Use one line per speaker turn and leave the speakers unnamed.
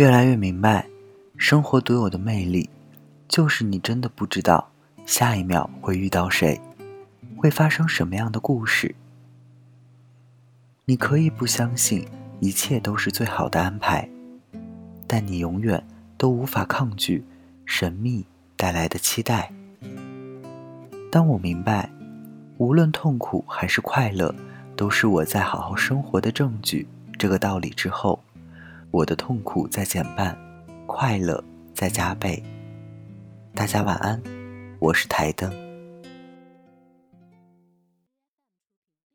越来越明白，生活独有的魅力，就是你真的不知道下一秒会遇到谁，会发生什么样的故事。你可以不相信一切都是最好的安排，但你永远都无法抗拒神秘带来的期待。当我明白，无论痛苦还是快乐，都是我在好好生活的证据这个道理之后。我的痛苦在减半，快乐在加倍。大家晚安，我是台灯。